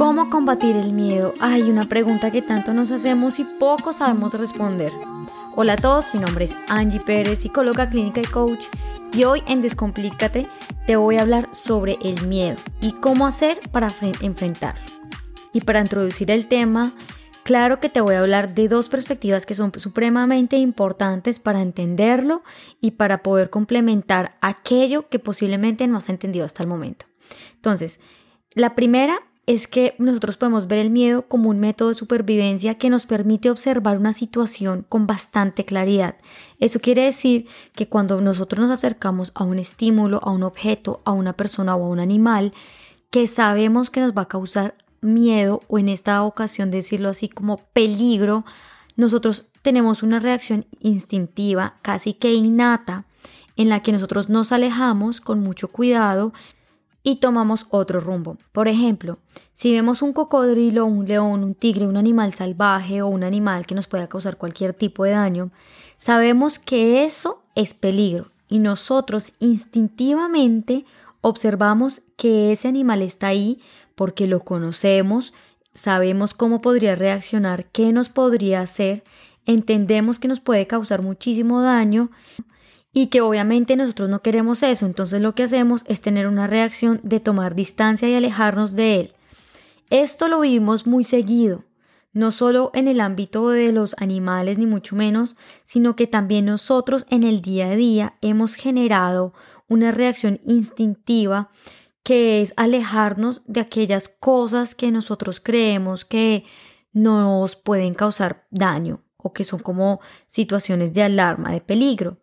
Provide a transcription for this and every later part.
¿Cómo combatir el miedo? Hay una pregunta que tanto nos hacemos y poco sabemos responder. Hola a todos, mi nombre es Angie Pérez, psicóloga clínica y coach, y hoy en Descomplícate te voy a hablar sobre el miedo y cómo hacer para enfrentarlo. Y para introducir el tema, claro que te voy a hablar de dos perspectivas que son supremamente importantes para entenderlo y para poder complementar aquello que posiblemente no has entendido hasta el momento. Entonces, la primera es que nosotros podemos ver el miedo como un método de supervivencia que nos permite observar una situación con bastante claridad. Eso quiere decir que cuando nosotros nos acercamos a un estímulo, a un objeto, a una persona o a un animal, que sabemos que nos va a causar miedo o en esta ocasión decirlo así como peligro, nosotros tenemos una reacción instintiva, casi que innata, en la que nosotros nos alejamos con mucho cuidado y tomamos otro rumbo. Por ejemplo, si vemos un cocodrilo, un león, un tigre, un animal salvaje o un animal que nos pueda causar cualquier tipo de daño, sabemos que eso es peligro y nosotros instintivamente observamos que ese animal está ahí porque lo conocemos, sabemos cómo podría reaccionar, qué nos podría hacer, entendemos que nos puede causar muchísimo daño y que obviamente nosotros no queremos eso, entonces lo que hacemos es tener una reacción de tomar distancia y alejarnos de él. Esto lo vivimos muy seguido, no solo en el ámbito de los animales ni mucho menos, sino que también nosotros en el día a día hemos generado una reacción instintiva que es alejarnos de aquellas cosas que nosotros creemos que nos pueden causar daño o que son como situaciones de alarma, de peligro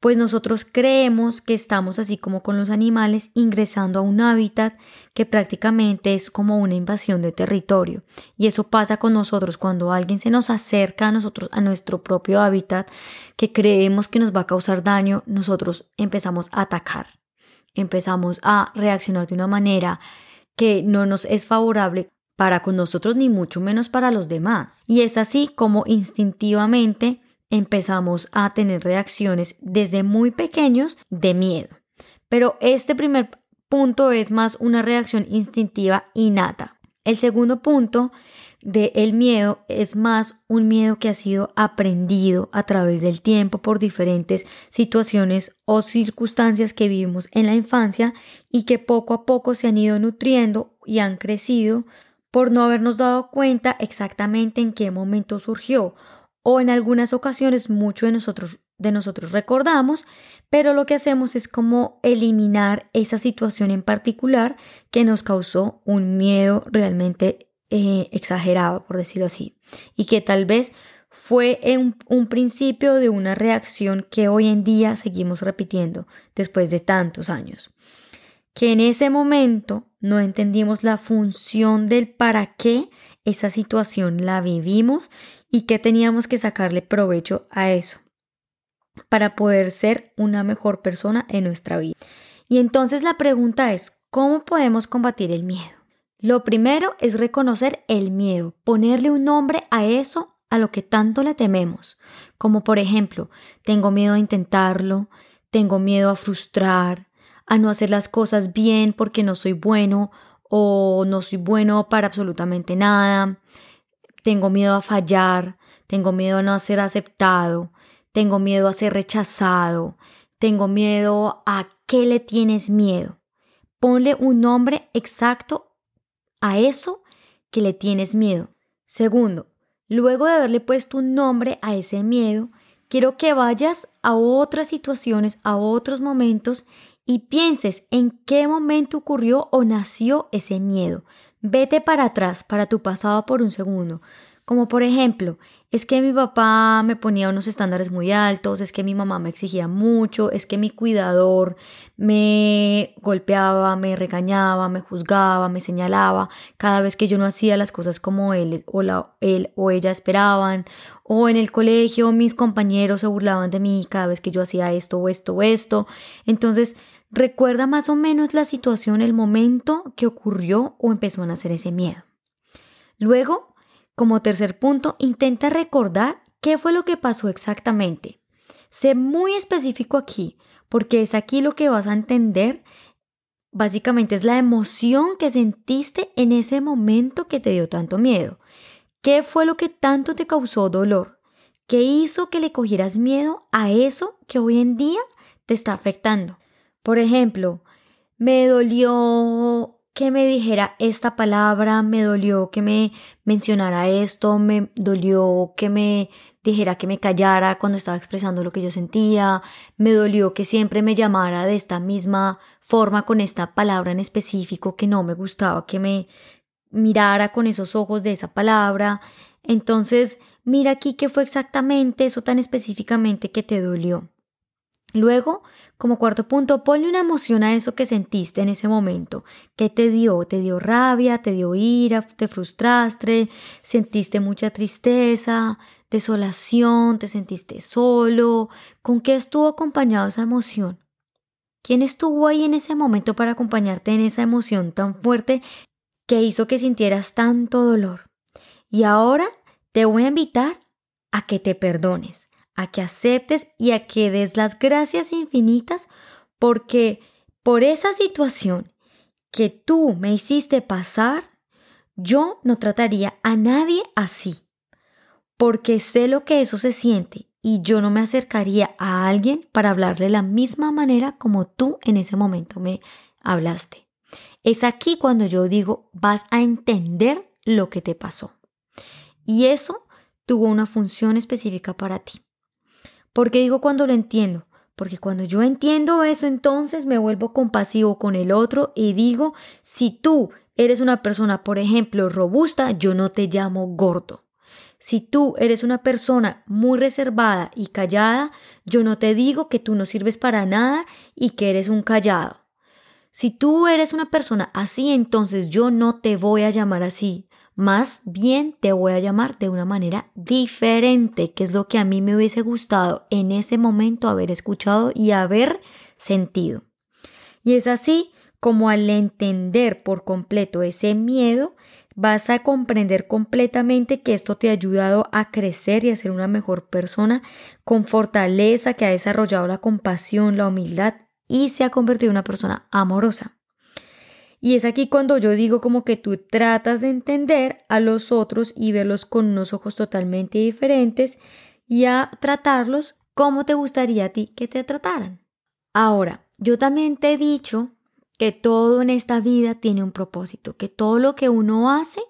pues nosotros creemos que estamos así como con los animales ingresando a un hábitat que prácticamente es como una invasión de territorio. Y eso pasa con nosotros cuando alguien se nos acerca a nosotros, a nuestro propio hábitat, que creemos que nos va a causar daño, nosotros empezamos a atacar, empezamos a reaccionar de una manera que no nos es favorable para con nosotros ni mucho menos para los demás. Y es así como instintivamente empezamos a tener reacciones desde muy pequeños de miedo. Pero este primer punto es más una reacción instintiva innata. El segundo punto de el miedo es más un miedo que ha sido aprendido a través del tiempo por diferentes situaciones o circunstancias que vivimos en la infancia y que poco a poco se han ido nutriendo y han crecido por no habernos dado cuenta exactamente en qué momento surgió o en algunas ocasiones mucho de nosotros, de nosotros recordamos, pero lo que hacemos es como eliminar esa situación en particular que nos causó un miedo realmente eh, exagerado, por decirlo así, y que tal vez fue un principio de una reacción que hoy en día seguimos repitiendo después de tantos años. Que en ese momento no entendimos la función del para qué esa situación la vivimos y que teníamos que sacarle provecho a eso para poder ser una mejor persona en nuestra vida. Y entonces la pregunta es, ¿cómo podemos combatir el miedo? Lo primero es reconocer el miedo, ponerle un nombre a eso a lo que tanto le tememos, como por ejemplo, tengo miedo a intentarlo, tengo miedo a frustrar, a no hacer las cosas bien porque no soy bueno o no soy bueno para absolutamente nada, tengo miedo a fallar, tengo miedo a no ser aceptado, tengo miedo a ser rechazado, tengo miedo a qué le tienes miedo. Ponle un nombre exacto a eso que le tienes miedo. Segundo, luego de haberle puesto un nombre a ese miedo, quiero que vayas a otras situaciones, a otros momentos y pienses en qué momento ocurrió o nació ese miedo. Vete para atrás, para tu pasado por un segundo. Como por ejemplo, es que mi papá me ponía unos estándares muy altos, es que mi mamá me exigía mucho, es que mi cuidador me golpeaba, me regañaba, me juzgaba, me señalaba cada vez que yo no hacía las cosas como él o, él o ella esperaban, o en el colegio mis compañeros se burlaban de mí cada vez que yo hacía esto o esto o esto. Entonces, Recuerda más o menos la situación, el momento que ocurrió o empezó a nacer ese miedo. Luego, como tercer punto, intenta recordar qué fue lo que pasó exactamente. Sé muy específico aquí, porque es aquí lo que vas a entender básicamente es la emoción que sentiste en ese momento que te dio tanto miedo. ¿Qué fue lo que tanto te causó dolor? ¿Qué hizo que le cogieras miedo a eso que hoy en día te está afectando? Por ejemplo, me dolió que me dijera esta palabra, me dolió que me mencionara esto, me dolió que me dijera que me callara cuando estaba expresando lo que yo sentía, me dolió que siempre me llamara de esta misma forma con esta palabra en específico que no me gustaba que me mirara con esos ojos de esa palabra. Entonces, mira aquí qué fue exactamente eso tan específicamente que te dolió. Luego, como cuarto punto, ponle una emoción a eso que sentiste en ese momento. ¿Qué te dio? ¿Te dio rabia? ¿Te dio ira? ¿Te frustraste? ¿Sentiste mucha tristeza? ¿Desolación? ¿Te sentiste solo? ¿Con qué estuvo acompañado esa emoción? ¿Quién estuvo ahí en ese momento para acompañarte en esa emoción tan fuerte que hizo que sintieras tanto dolor? Y ahora te voy a invitar a que te perdones a que aceptes y a que des las gracias infinitas porque por esa situación que tú me hiciste pasar, yo no trataría a nadie así, porque sé lo que eso se siente y yo no me acercaría a alguien para hablarle de la misma manera como tú en ese momento me hablaste. Es aquí cuando yo digo, vas a entender lo que te pasó. Y eso tuvo una función específica para ti. ¿Por qué digo cuando lo entiendo? Porque cuando yo entiendo eso, entonces me vuelvo compasivo con el otro y digo, si tú eres una persona, por ejemplo, robusta, yo no te llamo gordo. Si tú eres una persona muy reservada y callada, yo no te digo que tú no sirves para nada y que eres un callado. Si tú eres una persona así, entonces yo no te voy a llamar así. Más bien te voy a llamar de una manera diferente, que es lo que a mí me hubiese gustado en ese momento haber escuchado y haber sentido. Y es así como al entender por completo ese miedo, vas a comprender completamente que esto te ha ayudado a crecer y a ser una mejor persona con fortaleza, que ha desarrollado la compasión, la humildad y se ha convertido en una persona amorosa. Y es aquí cuando yo digo como que tú tratas de entender a los otros y verlos con unos ojos totalmente diferentes y a tratarlos como te gustaría a ti que te trataran. Ahora, yo también te he dicho que todo en esta vida tiene un propósito, que todo lo que uno hace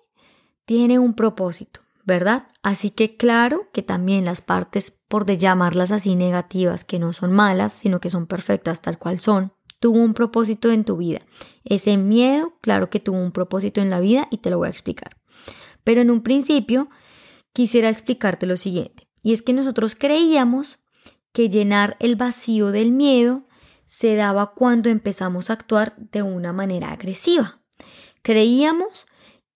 tiene un propósito, ¿verdad? Así que claro que también las partes, por de llamarlas así negativas, que no son malas, sino que son perfectas tal cual son, tuvo un propósito en tu vida. Ese miedo, claro que tuvo un propósito en la vida y te lo voy a explicar. Pero en un principio quisiera explicarte lo siguiente, y es que nosotros creíamos que llenar el vacío del miedo se daba cuando empezamos a actuar de una manera agresiva. Creíamos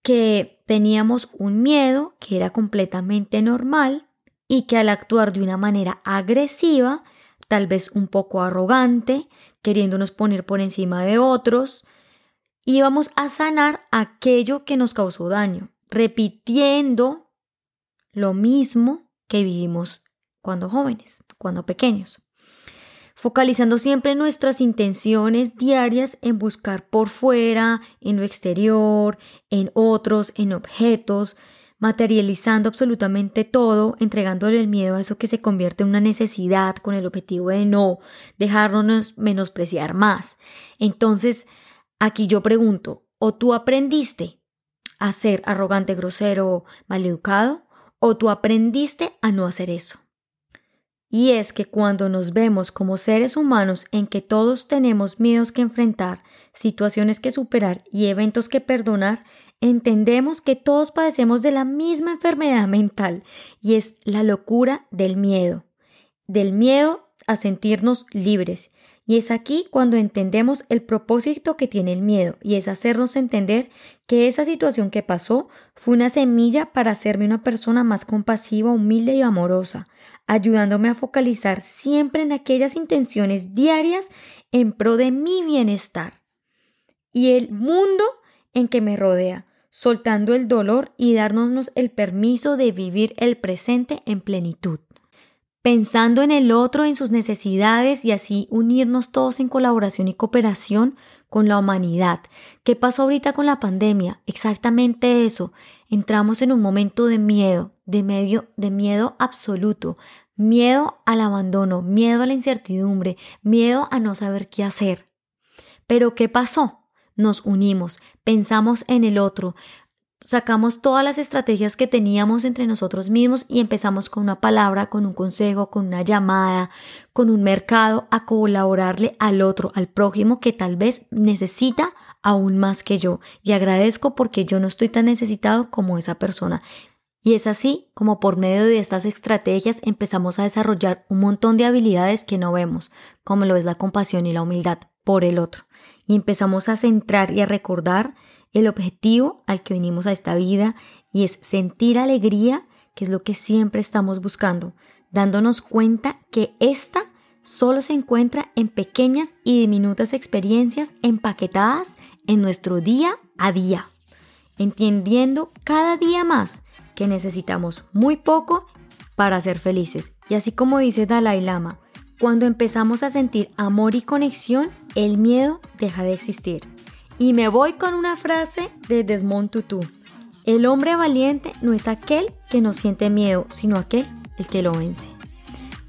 que teníamos un miedo que era completamente normal y que al actuar de una manera agresiva, tal vez un poco arrogante, queriéndonos poner por encima de otros, íbamos a sanar aquello que nos causó daño, repitiendo lo mismo que vivimos cuando jóvenes, cuando pequeños, focalizando siempre nuestras intenciones diarias en buscar por fuera, en lo exterior, en otros, en objetos, materializando absolutamente todo, entregándole el miedo a eso que se convierte en una necesidad con el objetivo de no dejarnos menospreciar más. Entonces, aquí yo pregunto, ¿o tú aprendiste a ser arrogante, grosero, maleducado? ¿O tú aprendiste a no hacer eso? Y es que cuando nos vemos como seres humanos en que todos tenemos miedos que enfrentar, situaciones que superar y eventos que perdonar, entendemos que todos padecemos de la misma enfermedad mental y es la locura del miedo, del miedo a sentirnos libres. Y es aquí cuando entendemos el propósito que tiene el miedo y es hacernos entender que esa situación que pasó fue una semilla para hacerme una persona más compasiva, humilde y amorosa, ayudándome a focalizar siempre en aquellas intenciones diarias en pro de mi bienestar y el mundo en que me rodea, soltando el dolor y dándonos el permiso de vivir el presente en plenitud. Pensando en el otro, en sus necesidades y así unirnos todos en colaboración y cooperación con la humanidad. ¿Qué pasó ahorita con la pandemia? Exactamente eso. Entramos en un momento de miedo, de medio, de miedo absoluto, miedo al abandono, miedo a la incertidumbre, miedo a no saber qué hacer. Pero ¿qué pasó? Nos unimos, pensamos en el otro, sacamos todas las estrategias que teníamos entre nosotros mismos y empezamos con una palabra, con un consejo, con una llamada, con un mercado a colaborarle al otro, al prójimo que tal vez necesita aún más que yo. Y agradezco porque yo no estoy tan necesitado como esa persona. Y es así como por medio de estas estrategias empezamos a desarrollar un montón de habilidades que no vemos, como lo es la compasión y la humildad por el otro. Y empezamos a centrar y a recordar el objetivo al que venimos a esta vida y es sentir alegría, que es lo que siempre estamos buscando, dándonos cuenta que esta solo se encuentra en pequeñas y diminutas experiencias empaquetadas en nuestro día a día, entendiendo cada día más que necesitamos muy poco para ser felices. Y así como dice Dalai Lama, cuando empezamos a sentir amor y conexión, el miedo deja de existir. Y me voy con una frase de Desmond Tutu. El hombre valiente no es aquel que no siente miedo, sino aquel el que lo vence.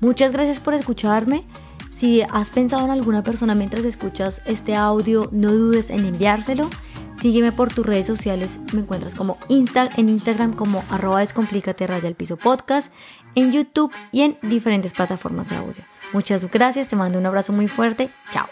Muchas gracias por escucharme. Si has pensado en alguna persona mientras escuchas este audio, no dudes en enviárselo. Sígueme por tus redes sociales, me encuentras como Insta, en Instagram como arroba descomplícate raya piso podcast, en YouTube y en diferentes plataformas de audio. Muchas gracias, te mando un abrazo muy fuerte, chao.